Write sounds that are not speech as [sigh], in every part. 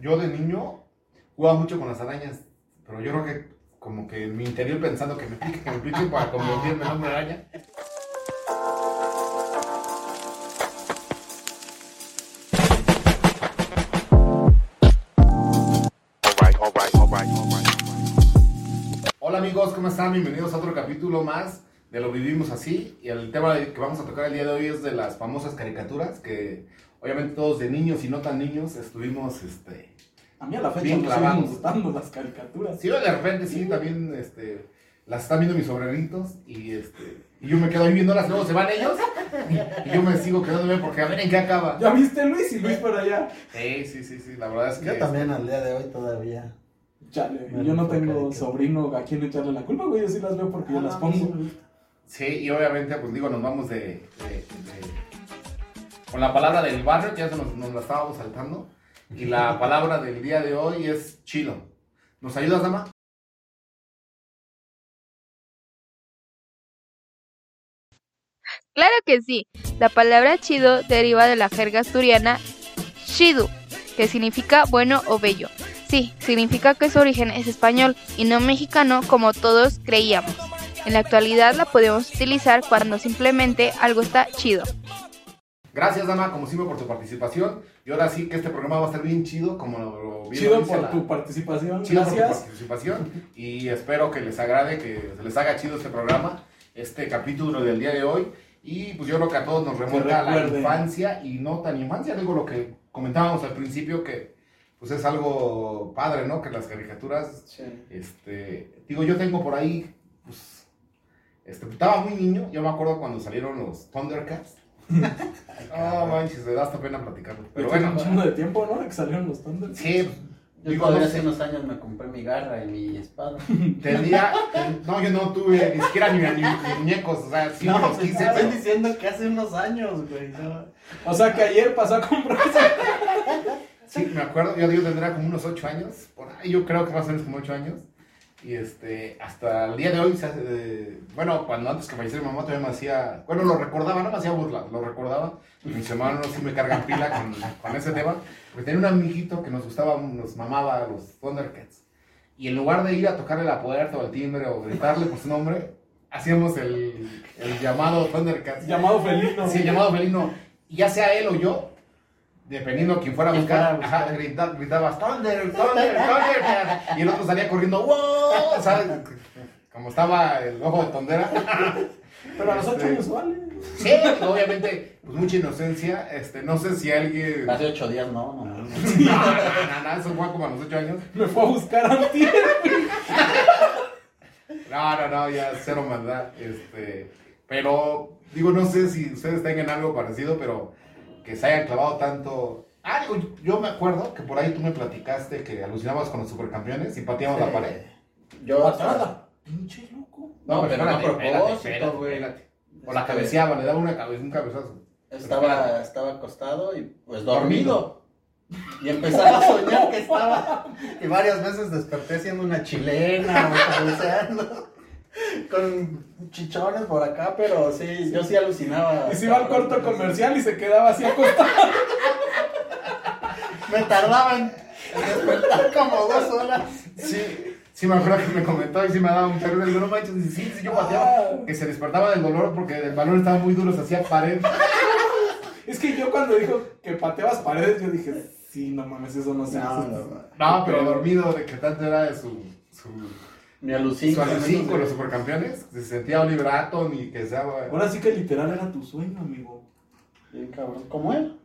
Yo de niño jugaba mucho con las arañas, pero yo creo que como que en mi interior pensando que me pique, que me pique para convertirme en hombre araña. Hola amigos, ¿cómo están? Bienvenidos a otro capítulo más de Lo Vivimos Así. Y el tema que vamos a tocar el día de hoy es de las famosas caricaturas que obviamente todos de niños y no tan niños estuvimos, este... A mí a la fecha Bien me siguen gustando las caricaturas. Sí, de repente sí, también, este... Las están viendo mis sobrinitos y este... Y yo me quedo ahí viéndolas, luego se van ellos y, y yo me sigo quedando bien porque a ver en qué acaba. ¿Ya viste Luis y Luis por allá? Sí, sí, sí, sí, la verdad es que... Yo también al día de hoy todavía. Chale, Me yo no tengo que- sobrino a quien echarle la culpa, güey. Yo sí las veo porque yo Ah, las pongo. sí. Sí, y obviamente, pues digo, nos vamos de, de- de- con la palabra del barrio, que ya se nos, nos la estábamos saltando. Y la [laughs] palabra del día de hoy es chido. ¿Nos ayudas, dama? Claro que sí. La palabra chido deriva de la jerga asturiana chidu, que significa bueno o bello. Sí, significa que su origen es español y no mexicano como todos creíamos. En la actualidad la podemos utilizar cuando simplemente algo está chido. Gracias, dama, como siempre, por tu participación. Y ahora sí que este programa va a estar bien chido, como lo Chido lo dice por la- tu participación. chido por tu participación. Y espero que les agrade, que se les haga chido este programa, este capítulo del día de hoy. Y pues yo creo que a todos nos remonta a la infancia y no tan infancia. Digo lo que comentábamos al principio, que pues es algo padre, ¿no? Que las caricaturas, Sí. este, digo, yo tengo por ahí, pues, este, estaba muy niño, yo me acuerdo cuando salieron los Thundercats. No manches, me da hasta pena platicarlo. Pero bueno, un chingo de tiempo, ¿no? Que salieron los Thunders. sí, Yo digo, todavía hace unos años me compré mi garra y mi espada. [laughs] tendría, no, yo no tuve ni siquiera ni, ni- ni muñecos, o sea, sí, no, los pues, quise, estoy pero- diciendo que hace unos años, güey. no. O sea que ayer pasó a comprarse. Sí, me acuerdo, yo, yo tendría como unos 8 años, por ahí yo creo que más o menos como 8 años. Y este, hasta el día de hoy, se hace de- bueno, cuando antes que falleciera mi mamá todavía me hacía, bueno, lo recordaba, no me hacía burla, lo recordaba. Y mis hermanos sí me cargan pila con, con ese tema. Porque tenía un amiguito que nos gustaba, nos mamaba los Thundercats. Y en lugar de ir a tocarle la puerta o al timbre o gritarle por su nombre, hacíamos el, el llamado Thundercats. Llamado felino. Sí, llamado felino. Y ya sea él o yo, dependiendo quién fuera a Quien buscar, fuera a buscar. ajá, grita- gritabas [laughs] Thunder, Thunder, Thunder. [laughs] Y el otro salía corriendo, ¡wow! ¿Sabes? Como estaba el ojo de tondera. [laughs] Pero a los ocho Este, años vale. Sí, obviamente, pues mucha inocencia. Este, no sé si alguien. Hace ocho días, no, no. no. no, no, no, eso fue como a los 8 años. Me fue a buscar antier. No, no, no, ya cero maldad. Este, pero, digo, no sé si ustedes tengan algo parecido, pero que se hayan clavado tanto. Ah, digo, yo me acuerdo que por ahí tú me platicaste que alucinabas con los supercampeones y pateamos la pared. Yo Patada. Pinche loco. No, pero no a espérate, propósito, güey. O la cabeceaba, le daba una cabeza, un cabezazo. Estaba, estaba acostado y pues dormido. Y empezaba a soñar que estaba. [laughs] Y varias veces desperté siendo una chilena [laughs] o cabeceando. Con chichones por acá, pero sí, yo sí alucinaba. Y se iba al corto comercial y se quedaba así acostado. Me tardaba en despertar como dos horas. Sí, sí me acuerdo que me comentó y sí me daba un terror. Digo, no manches, y sí, sí, yo pateaba. Que se despertaba del dolor porque el balón estaba muy duro, se hacía pared. Es que yo cuando dijo que pateabas paredes, yo dije, sí, no mames, eso no se No, hace. no, no. No, pero dormido de que tanto era de su. su Me alucino. Su alucín con los supercampeones, se sentía Oliver Atom y que sea. Ahora sí que literal era tu sueño, amigo. Bien cabrón. ¿Cómo él?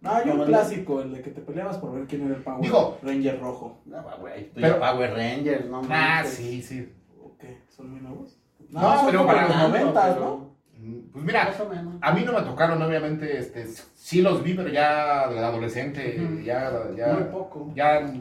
No, yo un clásico, el de que te peleabas por ver quién era el Power Digo- Ranger rojo. No, güey. Pero- Power Rangers, no Ah, manches. sí, sí. ¿O qué? ¿Son muy nuevos? No, son pero para los noventas, ¿no? Mm, Pues mira, Más o menos. a mí no me tocaron, obviamente, este, sí los vi, pero ya de adolescente, Ujú. ya, Muy ya, poco. ya,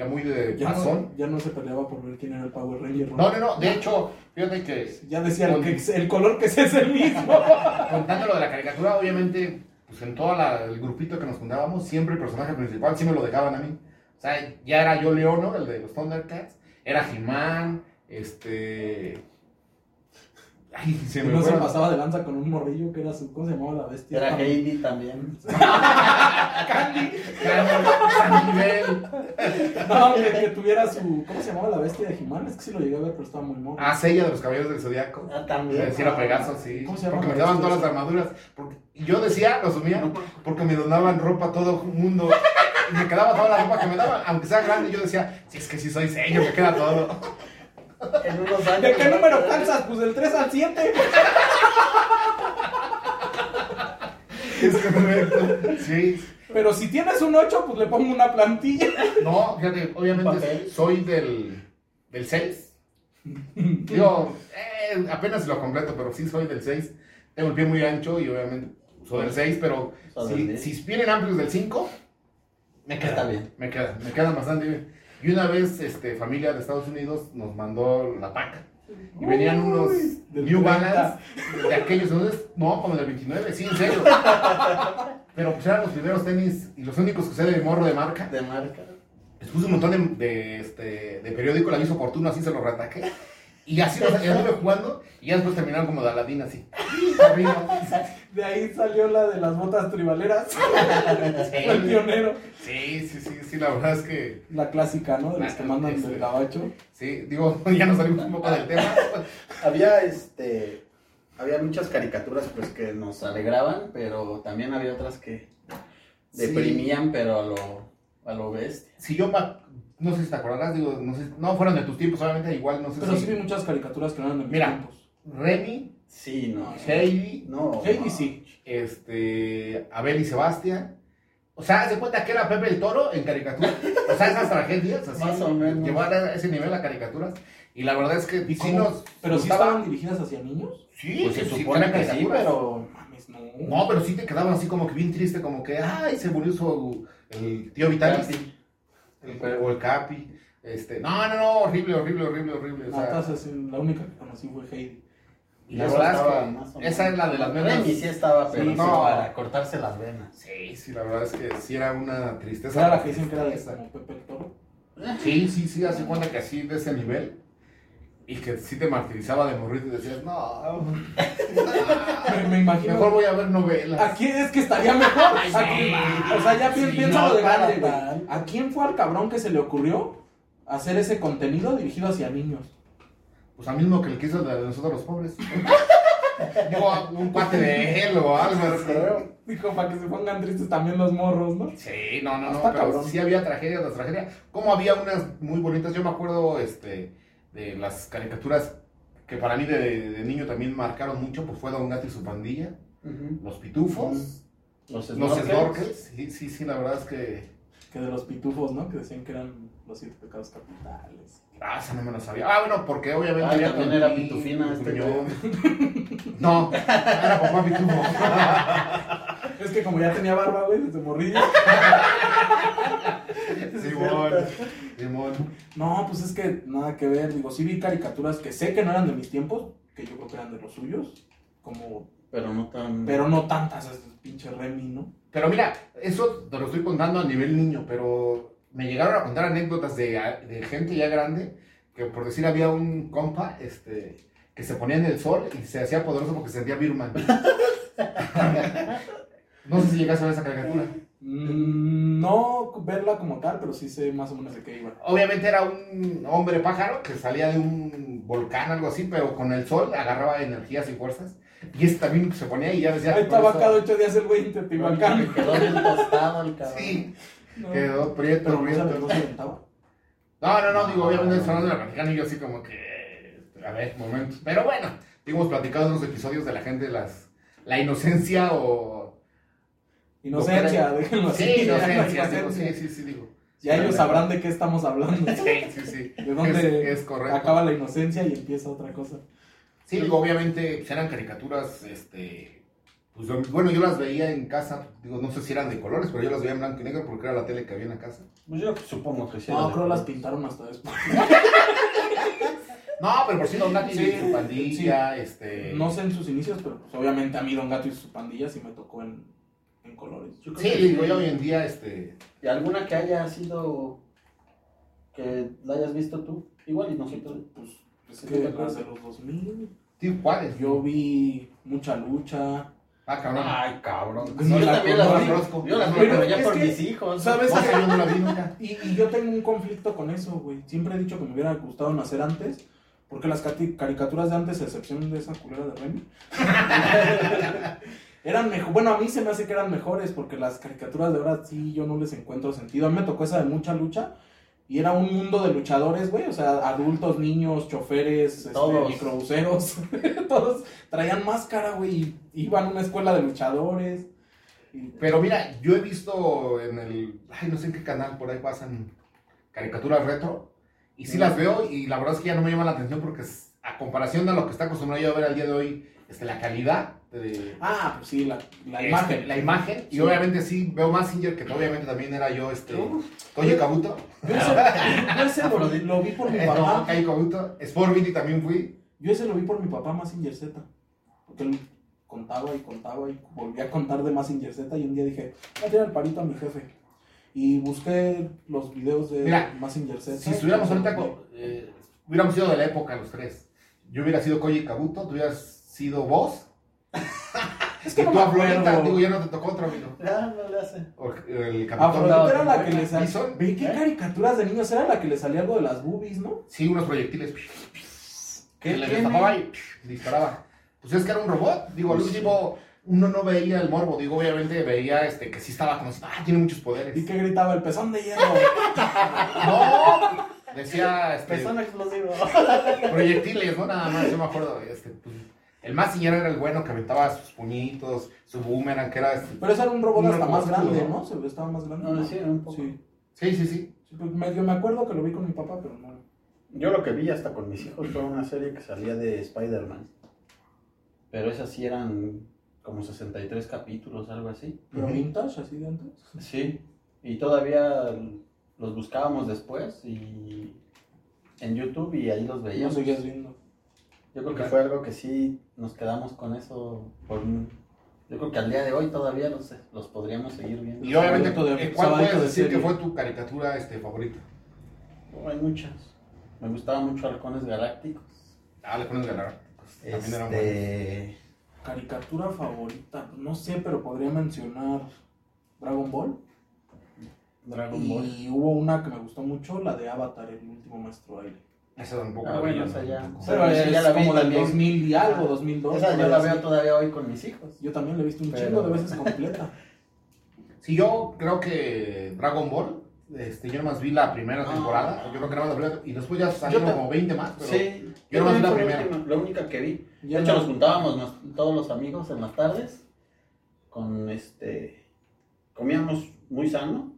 ya muy de Ya no, ya no se peleaba por ver quién era el Power Ranger. No, no, no, de hecho, fíjate que Ya decía el, Con- que, el color que es el mismo. [laughs] contando lo de la caricatura, obviamente, pues en todo el grupito que nos juntábamos, siempre el personaje principal sí me lo dejaban a mí. O sea, ya era yo Leono, el de los Thundercats, era He-Man, este... Ay, se me no se pasaba de lanza con un morrillo que era su. ¿Cómo se llamaba la bestia? Era También. Heidi también. [laughs] Candy. San nivel. No, que, que tuviera su. ¿Cómo se llamaba la bestia de Jimán? Es que sí lo llegué a ver, pero estaba muy morro. Ah, Sella de los Caballeros del Zodiaco. Ah, también. Decía era Pegaso, sí. ¿Cómo se llama Porque me daban todas las armaduras. Porque y yo decía, lo asumía, porque me donaban ropa a todo el mundo. Y me quedaba toda la ropa que me daban. Aunque sea grande, yo decía, si es que si soy sello, me queda todo. En unos años. ¿De qué número calzas? Pues del 3 al 7. Es correcto. Sí. Pero si tienes un 8, pues le pongo una plantilla. No, fíjate, obviamente Papel. soy del, del 6. Digo, eh, apenas lo completo, pero sí soy del 6. Tengo el pie muy ancho y obviamente soy del 6, pero si, 10. si vienen amplios del 5, me queda. Está bien. Me quedan, me quedan bastante bien. Y una vez, este, familia de Estados Unidos nos mandó la paca. Y venían unos New 30. Balance de aquellos entonces, no, como del 29, sí, en serio. Pero pues eran los primeros tenis y los únicos que usé de morro de marca. De marca. Les puse un montón de, de, este, de periódico, el aviso oportuno, así se los retaqué. Y así los anduve jugando y ya después terminaron como de Aladín así. [laughs] De ahí salió la de las botas tribaleras. [laughs] El pionero. Sí, sí, sí, sí, la verdad es que La clásica, ¿no? De los que mandan del gabacho. sí, digo, [laughs] ya nos salimos un poco del tema. Había este. Había muchas caricaturas pues que nos alegraban, pero también había otras que Sí. deprimían, pero a lo, a lo bestia. Si yo, ma- no sé si te acordarás, digo, no sé, no fueron de tus tiempos, obviamente igual, no sé Pero si... sí vi muchas caricaturas que no eran de mis Mira. tiempos. Remy, Sí, no. Heidi, No. Heidi no. sí. este, Abel y Sebastián. O sea, de cuenta que era Pepe el Toro en caricatura. O sea, esas tragedias, así, Más o menos. llevar a ese nivel a caricaturas. Y la verdad es que ¿Y sí nos Pero sí estaban dirigidas hacia niños. Sí, Pues se sí, sí, supone que sí, pero. Mames, no. No, pero sí te quedaban así como que bien triste, como que, ay, se murió su, el tío Vitalis. Capi. El- o el Capi. Este, no, no, no, horrible, horrible, horrible, horrible. O sea, la única que conocí fue Heidi. y la verdad es que esa es la de las menos. Remy sí estaba, pero Sí, sí, no. para cortarse las venas. Sí, sí, la verdad es que sí era una tristeza. Era la que dicen que era de Pepe Toro. Sí, sí, sí, hace cuenta que así de ese nivel. Y que sí te martirizaba de morir y decías, no, [laughs] Me, me imagino. mejor voy a ver novelas. ¿A quién es que estaría mejor? Ay, ¿A sí. quién- o sea, ya Sí, piénsalo no, de grande, güey. ¿A quién fue al cabrón que se le ocurrió hacer ese contenido dirigido hacia niños? Pues al mismo que el que hizo de nosotros los pobres. [laughs] Digo, un cuate de él o algo. Creo. Dijo, para que se pongan tristes también los morros, ¿no? Sí, no, no, no, Está pero cabrón. sí había tragedias, las tragedias. Como había unas muy bonitas, yo me acuerdo este, de las caricaturas que para mí de, de niño también marcaron mucho, pues fue Don Gato y su pandilla. Los Pitufos, Los Los snorkels. Snorkels. Sí, sí, sí, la verdad es que... Que de los pitufos, ¿no? Que decían que eran los siete pecados capitales. Ah, esa no me lo sabía. Ah, bueno, porque obviamente Ah, había también era pitufina este. [laughs] No, era papá pitufo. [laughs] Es que como ya tenía barba, güey, desde morrillo. [laughs] Simón, Simón. No, pues es que nada que ver. Digo, sí vi caricaturas que sé que no eran de mis tiempos, que yo creo que eran de los suyos. Como, Pero no tan. pero no tantas, es pinche Remy, ¿no? Pero mira, eso te lo estoy contando a nivel niño, pero me llegaron a contar anécdotas de, de gente ya grande, que por decir había un compa, este, que se ponía en el sol y se hacía poderoso porque se sentía Birman. [laughs] no sé si llegaste a ver esa caricatura. Mm, no verla como tal, pero sí sé más o menos de qué iba. Obviamente era un hombre pájaro que salía de un volcán, algo así, pero con el sol agarraba energías y fuerzas. Y este también se ponía y ya decía... Ahí estaba cada ocho días el güey Teotihuacán. Quedó bien tostado el cabrón. Sí, No. quedó prieto, prieto. no. No, no, digo, obviamente estoy hablando de la mexicana y yo así como que, a ver, momento. Pero bueno, digo, hemos platicado en los episodios de la gente las, la inocencia o... Inocencia, déjenlo así. Sí, inocencia, [laughs] digo, sí, sí, sí, digo. Ya ellos sabrán de qué estamos hablando. Sí, sí, sí. [laughs] De dónde Es, es correcto. acaba la inocencia y empieza otra cosa. Sí, digo, obviamente eran caricaturas, este... Pues, bueno, yo las veía en casa, digo, no sé si eran de colores, pero yo las veía en blanco y negro porque era la tele que había en la casa. Pues yo supongo que sí. No, creo las pintaron hasta después. [laughs] No, pero por si Don Gato y Sí, su pandilla, este... No sé en sus inicios, pero pues obviamente a mí Don Gato y su pandilla sí me tocó en, en colores. Yo creo Sí, que digo, yo hoy en día, este... ¿Y alguna que haya sido. que la hayas visto tú? Igual y nosotros. Pues es ¿Sí que te las acuerdas? de los 2000, Sí, ¿cuáles? Yo vi mucha lucha. Ah, cabrón. Ay, cabrón. No yo la también las vi. conozco. Yo las vi, Pero ya por que, mis hijos. ¿sabes? No sé, yo no la vi nunca. Y, y yo tengo un conflicto con eso, güey. Siempre he dicho que me hubiera gustado nacer antes. Porque las caricaturas de antes, a excepción de esa culera de Remy, [laughs] eran mejor. Bueno, a mí se me hace que eran mejores. Porque las caricaturas de ahora sí yo no les encuentro sentido. A mí me tocó esa de mucha lucha. Y era un mundo de luchadores, güey. O sea, adultos, niños, choferes, este, Todos. microbuseros. [laughs] Todos traían máscara, güey. Y iban a una escuela de luchadores. Pero mira, yo he visto en el. Ay, no sé en qué canal por ahí pasan caricaturas retro. Y sí las veo, y la verdad es que ya no me llama la atención porque, es- a comparación de lo que está acostumbrado yo a ver al día de hoy, este, la calidad de. Ah, pues sí, la, la este, imagen. la imagen. Y Sí. obviamente sí veo Massinger, que obviamente también era yo, este. Koji Kabuto. Yo ese, yo ese lo, lo vi por mi [laughs] no, papá. Kai Kabuto. Sport Vini también fui. Yo ese lo vi por mi papá Massinger Z. Porque él contaba y contaba y volvía a contar de Massinger Z. Y un día dije, voy a tirar el palito a mi jefe. Y busqué los videos de Mira, Massinger Z. Si estuviéramos ahorita, eh, hubiéramos sido de la época los tres. Yo hubiera sido Koji Kabuto, tú hubieras sido vos. Es que no tú me a Florita, acuerdo. digo, ya no te tocó otro amigo. Ya, no le hace. O el capitán. No, era la que no, le salía. ¿Ve qué ¿Eh? caricaturas de niños? Era la que le salía algo de las boobies, ¿no? Sí, unos proyectiles. ¿Qué que le destapaba y disparaba. Pues es que era un robot. Digo, al último, uno no veía el morbo. Digo, obviamente veía este, que sí estaba como, ah, tiene muchos poderes. Y que gritaba el pezón de hierro. [laughs] No, decía este, Persona explosivo. proyectiles, no nada más. Yo me acuerdo. Este, pues, el más señor era el bueno que aventaba sus puñitos, su boomerang, que era. este- Pero ese era un robot Un hasta más grande, ¿no? ¿no? Se ve, estaba más grande. No, sí, un poco. Sí. Sí, sí, sí. Sí, pues medio me acuerdo que lo vi con mi papá, pero no. Yo lo que vi hasta con mis hijos fue una serie que salía de Spider-Man. Pero esas sí eran como 63 capítulos, algo así. Pero vintage, así de antes. Sí. Y todavía los buscábamos después y en YouTube y ahí los No veíamos. seguías viendo. Yo creo que fue algo que sí nos quedamos con eso por Yo creo que al día de hoy todavía los, los podríamos seguir viendo. Y obviamente, eh, ¿cuál puedes de decir que fue tu caricatura este, favorita? Oh, hay muchas. Me gustaban mucho Halcones Galácticos. Ah, le pones galácticos. También eran. Este... Caricatura favorita, no sé, pero podría mencionar Dragon Ball. Dragon Ball. Y hubo una que me gustó mucho, la de Avatar, el último maestro aire. Esa tampoco Ah, la bueno, vi, esa ¿no? ya. Pero sí, es ya la vi como del también. 2000 y algo, Ah, 2002. Esa yo la así. veo todavía hoy con mis hijos. Yo también la he visto un Pero- chingo de veces completa. [laughs] Sí, yo creo que Dragon Ball, este, yo nomás vi la primera Ah. temporada, yo creo que nada más la primera, y después ya salieron como 20 más, pero Sí, yo nomás vi la primera. última- la única que vi. Ya De hecho, no- nos juntábamos nos- todos los amigos en las tardes con este. Comíamos muy sano,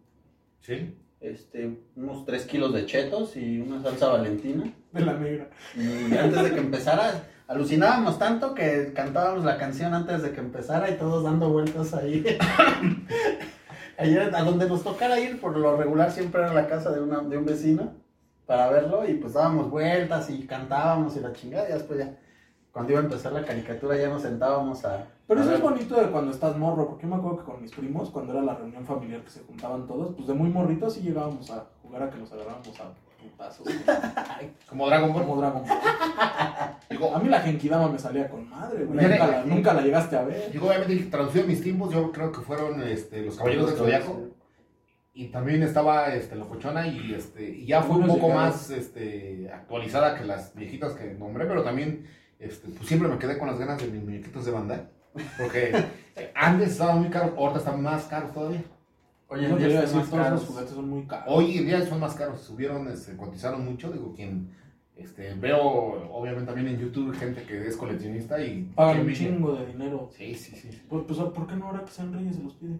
sí. Este, unos 3 kilos de chetos y una salsa valentina. de la negra. Y antes de que empezara, alucinábamos tanto que cantábamos la canción antes de que empezara y todos dando vueltas ahí. [laughs] Ayer, a donde nos tocara ir, por lo regular siempre era la casa de, una, de un vecino para verlo y pues dábamos vueltas y cantábamos y la chingada y después ya, cuando iba a empezar la caricatura ya nos sentábamos a... Pero a eso es bonito de cuando estás morro, porque yo me acuerdo que con mis primos, cuando era la reunión familiar que se juntaban todos, pues de muy morritos sí llegábamos a jugar a que nos agarrábamos a putazos. [laughs] Como Dragon Ball. como Dragon Ball. [laughs] Digo, A mí la Genkidama me salía con madre, güey. Mira, Nunca la, nunca la llegaste a ver. digo, obviamente, traducido a mis tiempos, yo creo que fueron este, Los Caballeros del Zodiaco. Y también estaba este, Locochona y, este, y ya fue un poco llegaron. más este, actualizada que las viejitas que nombré, pero también este, pues siempre me quedé con las ganas de mis muñequitos de Bandai. Porque [laughs] antes estaban muy caros, ahora están más caros todavía. Hoy en día todos los caros. juguetes son muy caros. Hoy en día son más caros, subieron, se cotizaron mucho. Digo, quien este, veo obviamente también en YouTube gente que es coleccionista y Pagan un chingo de dinero. Sí, sí, sí. Pues, pues, ¿por qué no ahora que sean reyes se los pide?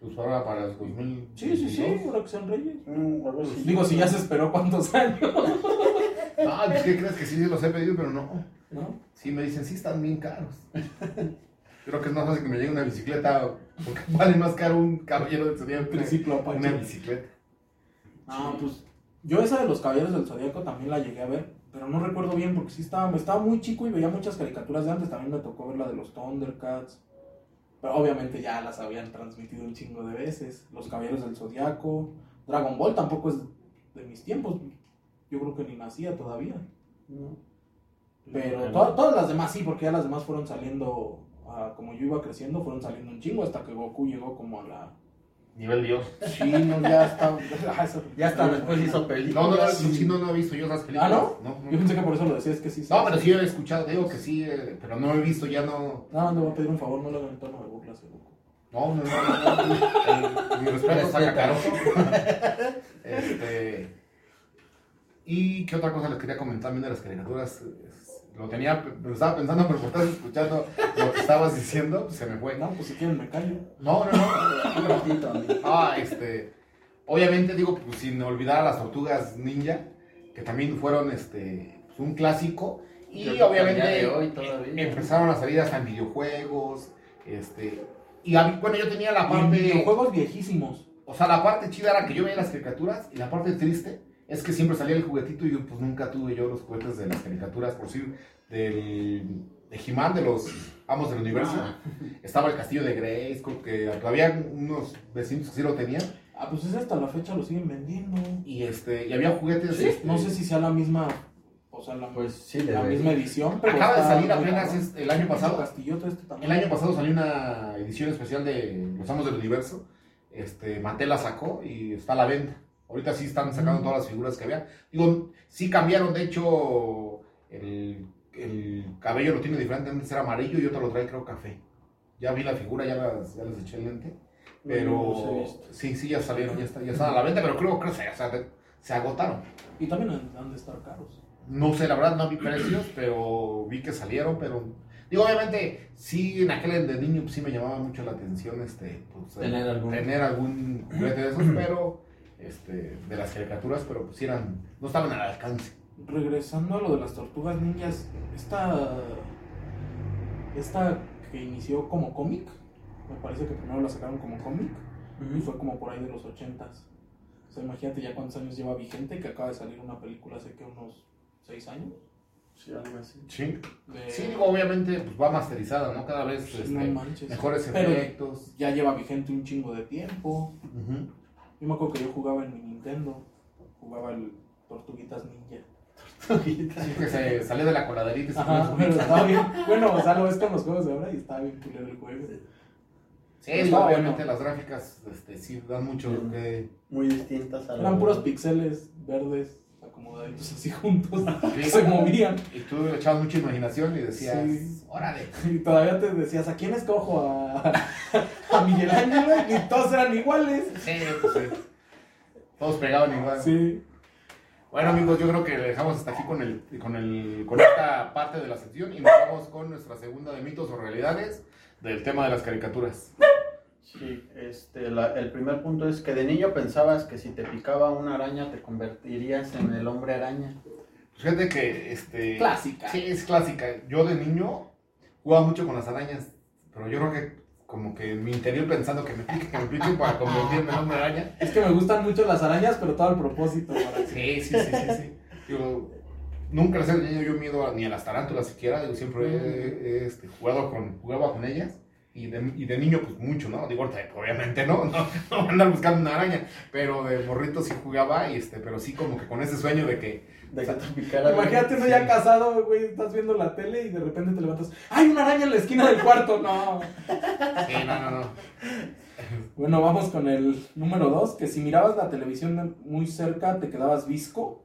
Pues ahora para el 2000. Sí, sí, sí, ahora que sean reyes. Mm, si- Digo, si ya se esperó cuántos años, [laughs] Ah, pues ¿qué crees que sí los he pedido, pero no. ¿no? Sí, me dicen, sí, están bien caros. [laughs] Creo que es más fácil que me llegue una bicicleta, porque [laughs] vale más caro un caballero de zodiaco que Triciclo una bicicleta. Ah, pues yo esa de los caballeros del Zodíaco también la llegué a ver, pero no recuerdo bien porque sí estaba, estaba muy chico y veía muchas caricaturas de antes. También me tocó ver la de los Thundercats. Pero obviamente ya las habían transmitido un chingo de veces. Los caballeros del Zodíaco. Dragon Ball tampoco es de mis tiempos. Yo creo que ni nacía todavía. No. Pero Mm. to- todas las demás sí, porque ya las demás fueron saliendo, ah, como yo iba creciendo, fueron saliendo un chingo hasta que Goku llegó como a la... Nivel Dios. Sí, no, ya está... ah, Ya hasta después hizo No, películas. no, no, no, no he visto yo esas películas. ¿Ah, no? No, Yo pensé que por eso lo decías, que sí. No, pero sí he escuchado, digo que sí, eh, pero no he visto, ya no. No, le voy a pedir un favor, no le hagan en tono de burlas a Goku. No, no, no. no, no. Mi respeto saca carozo. Este. Y qué otra cosa les quería comentar también de las caricaturas. Lo tenía, lo estaba pensando, pero por estar escuchando lo que estabas diciendo, pues se me fue. No, pues si quieren me callo. No, no, no. [laughs] Un ratito. Ah, este. Obviamente, digo, pues sin olvidar a las tortugas ninja, que también fueron este, pues, un clásico. Y Yo obviamente hoy empezaron a salir hasta en videojuegos. Este. Y a mí- bueno, yo tenía la parte. videojuegos viejísimos. O sea, la parte chida era que yo veía las caricaturas y la parte triste es que siempre salía el juguetito y yo pues nunca tuve yo los juguetes de las caricaturas, por decir, del de He-Man, de los Amos del Universo. Ah. Estaba el castillo de Grayskull, que todavía unos vecinos que sí lo tenían. Ah, pues ese hasta la fecha lo siguen vendiendo. Y este, y había juguetes. Sí, este, no sé si sea la misma, o sea, la, Pues sí, la misma edición, pero Acaba de salir apenas cabrón. es- el año pasado. Castillote este también. El año pasado salió una edición especial de Los Amos del Universo. Este, Mattel la sacó y está a la venta. Ahorita sí están sacando todas las figuras que había. Digo, sí cambiaron, de hecho, el, el cabello lo tiene diferente. Antes era amarillo y otro lo trae, creo, café. Ya vi la figura, ya, las, ya les eché el lente. Pero he visto. sí, sí, ya salieron, ya, está, ya están a la venta, pero creo que se, se, se agotaron. Y también han han de estar caros. No sé, la verdad no vi precios, pero vi que salieron, pero... Digo, obviamente, sí, en aquel de niño pues, sí me llamaba mucho la atención este, pues, Tener eh, algún- tener algún juguete de esos, [clears throat] pero este, de las caricaturas, pero pues eran, no estaban al alcance. Regresando a lo de las tortugas ninjas, esta. Esta que inició como cómic, me parece que primero la sacaron como cómic y fue como por ahí de los 80s. O sea, imagínate ya cuántos años lleva vigente, que acaba de salir una película hace que unos 6 años. Sí, algo así. Sí. de- Sí, digo, obviamente pues va masterizada, ¿no? Cada vez Pues, este, no mejores Pero efectos. ya lleva vigente un chingo de tiempo. Yo me acuerdo que yo jugaba en mi Nintendo, jugaba el Tortuguitas Ninja. Sí, que se salía de la coladerita y se Ajá, ponía pero su- estaba bien. Bueno, o sea, lo ves con los juegos de ahora y estaba bien culero el juego. Sí, obviamente bueno. las gráficas este, sí dan mucho que... Muy distintas a Eran lo- puros pixeles verdes acomodaditos así juntos. [laughs] Sí. Se movían. Y tú le echabas mucha imaginación y decías, Sí. órale. [laughs] Y todavía te decías, ¿a quién escojo? A, [laughs] a Miguel Ángel, y todos eran iguales. Sí, pues sí. Todos pegaban igual. Sí. Bueno amigos, yo creo que le dejamos hasta aquí con el, con el, con esta parte de la sección y nos vamos con nuestra segunda de mitos o realidades del tema de las caricaturas. Sí, este, la- el primer punto es que de niño pensabas que si te picaba una araña te convertirías en el hombre araña. Fíjate que este. Clásica. Sí, es clásica. Yo de niño jugaba mucho con las arañas, pero yo creo que como que en mi interior pensando que me pique, que me pique para convertirme en hombre araña. Es que me gustan mucho las arañas, pero todo al propósito. Para. Sí, sí, sí, sí, sí. Digo, nunca les he tenido yo miedo a- ni a las tarántulas siquiera. Digo, siempre he, he, este, jugado con, jugaba con ellas. Y de, y de niño, pues mucho, ¿no? Digo, ahorita, obviamente no, [laughs] no, no andar buscando una araña. Pero de morrito sí jugaba, y este, pero sí como que con ese sueño de que. De que te picara. Imagínate uno Sí. ya casado, güey, estás viendo la tele y de repente te levantas. ¡Hay una araña en la esquina del cuarto! No. Sí, no, no, no. Bueno, vamos con el número dos, que si mirabas la televisión muy cerca te quedabas visco.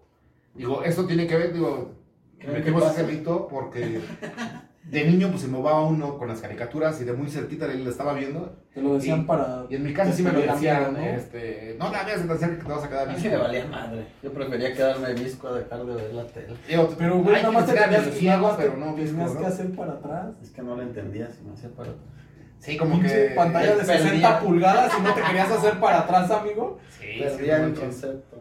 Digo, esto tiene que ver, digo, ¿Qué- qué metimos pasa? ese mito porque de niño pues se movaba uno con las caricaturas y de muy cerquita le le estaba viendo. Te lo decían Y- para... Y en mi casa sí me lo decían, ¿no? este, no te hagas tan cerca que te vas a quedar A mí visco. me valía madre. Yo prefería quedarme visco a dejar de ver la tele. Pero, güey, nada más te tenías, que- ciego, pero no visco, tenías que hacer para atrás. Es que no lo entendía si me hacía para Sí, como que... pantalla de perdía. 60 pulgadas y no te querías hacer para atrás, amigo. Sí, sí, Perdía el concepto.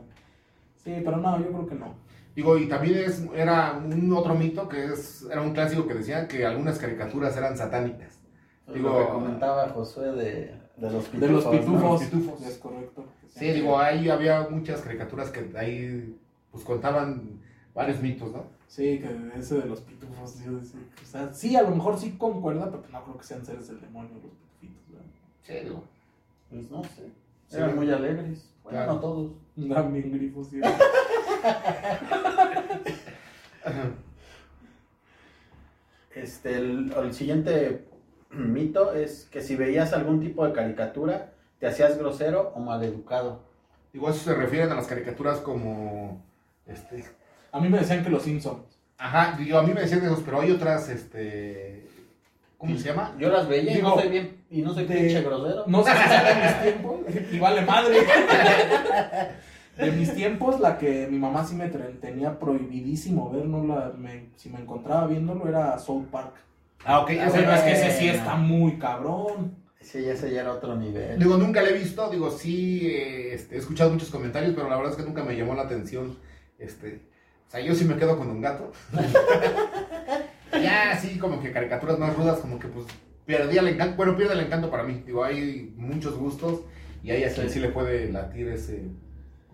Sí, pero no, yo creo que no. Digo, y también es, era un otro mito que es, era un clásico que decían que algunas caricaturas eran satánicas. Digo, lo que comentaba Josué de, de los pitufos. De los ¿no? pitufos. Los pitufos. Es correcto. Sí, digo, ahí había muchas caricaturas que ahí pues contaban varios mitos, ¿no? Sí, que ese de los pitufos, yo decía, o sea, sí, a lo mejor sí concuerda, pero no creo que sean seres del demonio los pitufitos, ¿verdad? Sí, digo. Pues no sé. Sí. Eran muy alegres. Bueno, Claro. no todos. [laughs] Eran bien grifos, sí. [laughs] este, el, el siguiente mito es que si veías algún tipo de caricatura, te hacías grosero o maleducado. Digo, eso se refieren a las caricaturas como, este, A mí me decían que los Simpsons. ajá, digo, a mí me decían esos, pero hay otras, este, ¿cómo se llama? Yo las veía y no soy bien, y no soy de- pinche grosero. No sé si de mis [laughs] tiempos. Y vale madre. [laughs] De mis tiempos, la que mi mamá sí me tenía prohibidísimo ver, no la, me- si me encontraba viéndolo, era South Park. Ah, ok, ese es que ese sí está muy cabrón. Sí, ese ya era otro nivel. Digo, nunca lo he visto, digo, sí, eh, este, he escuchado muchos comentarios, pero la verdad es que nunca me llamó la atención, este, o sea, yo sí me quedo con un gato. [laughs] ya, sí, como que caricaturas más rudas, como que pues perdía el encanto, bueno, pierde el encanto para mí, digo, hay muchos gustos y ahí Sí. sí le puede latir ese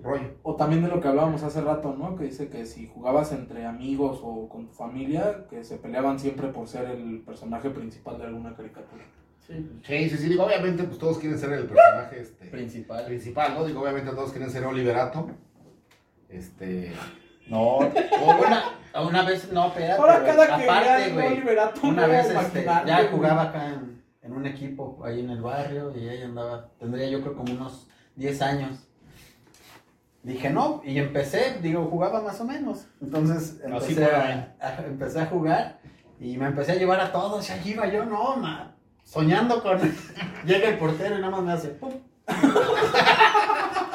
rollo. O también de lo que hablábamos hace rato, ¿no? Que dice que si jugabas entre amigos o con tu familia, que se peleaban siempre por ser el personaje principal de alguna caricatura. Sí, Sí, sí, sí, digo, obviamente pues todos quieren ser el personaje, este, principal. principal, ¿no? Digo, obviamente todos quieren ser Oliverato, este... No, o una, una vez, no, espérate, Ahora cada que aparte, güey, Oliverato, una vez este, ya jugaba acá en, en un equipo ahí en el barrio y ella andaba, tendría yo creo como unos 10 años. Dije no, y empecé, digo, jugaba más o menos. Entonces empecé, a, a- empecé a jugar y me empecé a llevar a todos. Y allí iba yo, no, ma, soñando con. [laughs] Llega el portero y nada más me hace. pum. [laughs]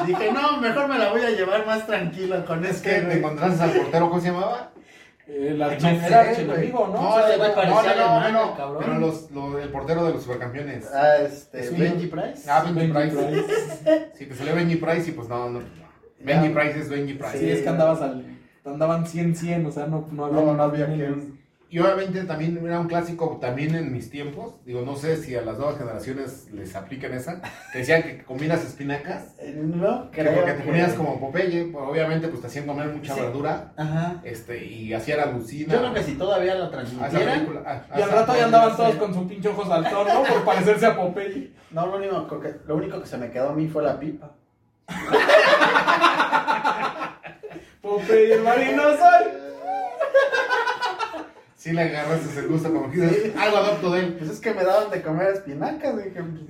Dije, no, mejor me la voy a llevar más tranquila con Es este. que te güey". encontraste al portero, ¿cómo se llamaba? El era güey. archienemigo, ¿no? No, O sea, güey no, no, no, alemán, no, cabrón. pero los, los- el portero de los supercampeones. Ah, este, Sí. Benji Price. Ah, Benji Benji Price. Si te salió Benji Price y pues no, no. Benji Price es Benji Price. Sí, es que andabas al. Andaban 100-100, o sea, no, no había. No, no había quien. Y obviamente también era un clásico también en mis tiempos. Digo, no sé si a las nuevas generaciones les aplican esa. Que decían que combinas espinacas. Eh, No, Que creo. porque te que- ponías como Popeye. pues, obviamente pues te hacían comer mucha Sí. verdura. Ajá. Este, y hacía la lucina. Yo creo que si todavía la transmitieran. película. a- a Y al rato ya andaban todos con su pinche ojo saltón, ¿no? Por parecerse a Popeye. No, lo único, que, lo único que se me quedó a mí fue la pipa. [laughs] Popeye el marino soy. Sí le agarraste el gusto como que dices, algo adopto de él. Pues es que me daban de comer espinacas. Dije, pues,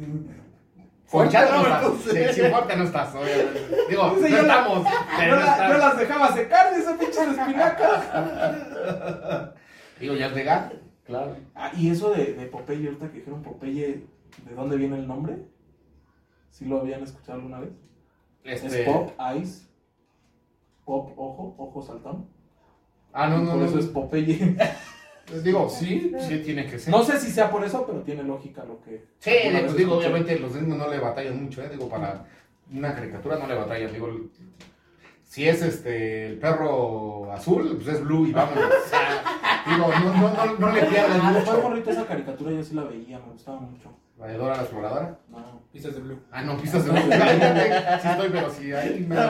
Ponchado no fuerte, estás. Sí, sí, fuerte no estás, obviamente. Digo, Dice, no yo la- estamos. Yo, no la- estás. yo las dejaba secar de esas pinches espinacas. Digo, ya es legal. Claro. Ah, y eso de, de Popeye, ahorita que dijeron Popeye, ¿de dónde viene el nombre? ¿Sí lo habían escuchado alguna vez? Este... Es Pop Eyes. Pop Ojo, Ojo Saltón. Ah, no, no, por no. eso es Popeye. Digo, sí, sí tiene que ser. No sé si sea por eso, pero tiene lógica lo que. Sí, pues digo, escuché. obviamente los niños no le batallan mucho, ¿eh? Digo, para una caricatura no le batallan. Digo, si es este el perro azul, pues es blue y vámonos. O sea, digo, no, no, no, no le pierden Ah, después mucho. morrito esa caricatura yo sí la veía, me gustaba mucho. Valedora la exploradora. No. Pistas de Blue. Ah, no, pistas de blue. Sí estoy, pero sí, ahí me... No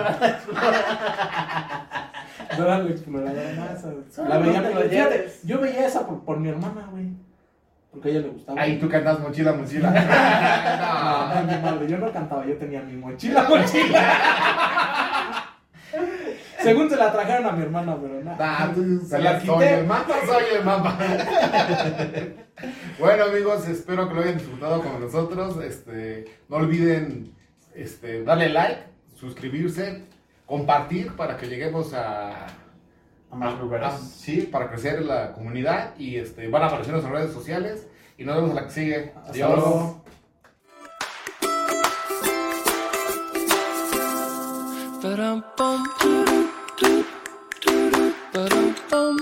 era la exploradora, Solo La veía, lo fíjate, yo veía esa por, por mi hermana, güey. Porque a ella le gustaba. Ahí tú cantas mochila, mochila. No, no, mi madre, yo no cantaba, yo tenía mi mochila, mochila. Según se la trajeron a mi hermana, pero nada. Ah, tú Se la soy el mapa, soy el mapa. bueno amigos, espero que lo hayan disfrutado con nosotros. Este, no olviden este, darle like, suscribirse, compartir para que lleguemos a, A más lugares. a- sí, para crecer la comunidad y este, van a aparecer en nuestras redes sociales y nos vemos a la que sigue. Hasta Adiós. luego. Ba-dum-bum,